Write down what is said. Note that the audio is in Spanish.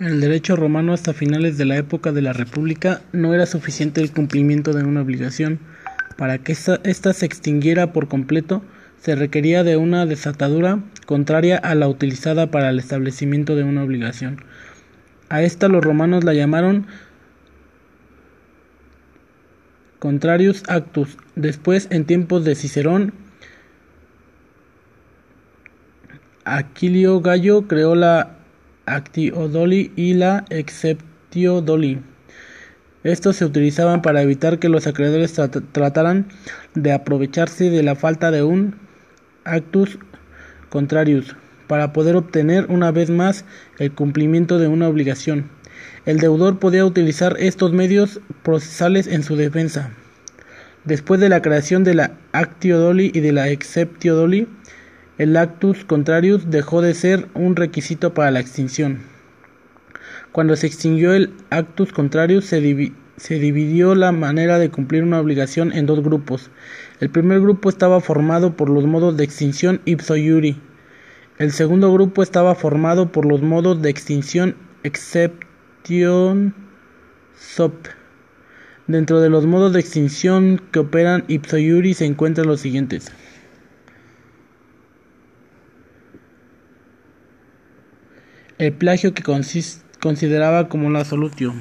En el derecho romano hasta finales de la época de la República no era suficiente el cumplimiento de una obligación. Para que ésta se extinguiera por completo, se requería de una desatadura contraria a la utilizada para el establecimiento de una obligación. A esta los romanos la llamaron contrarius actus. Después, en tiempos de Cicerón, Aquilio Gallo creó la actiodoli y la exceptiodoli. Estos se utilizaban para evitar que los acreedores trataran de aprovecharse de la falta de un actus contrarius para poder obtener una vez más el cumplimiento de una obligación. El deudor podía utilizar estos medios procesales en su defensa. Después de la creación de la actiodoli y de la exceptiodoli, el actus contrarius dejó de ser un requisito para la extinción. Cuando se extinguió el actus contrarius se, dividió la manera de cumplir una obligación en dos grupos. El primer grupo estaba formado por los modos de extinción ipso iuri. El segundo grupo estaba formado por los modos de extinción exception sop. Dentro de los modos de extinción que operan ipso iuri se encuentran los siguientes. El plagio que consideraba como la solución.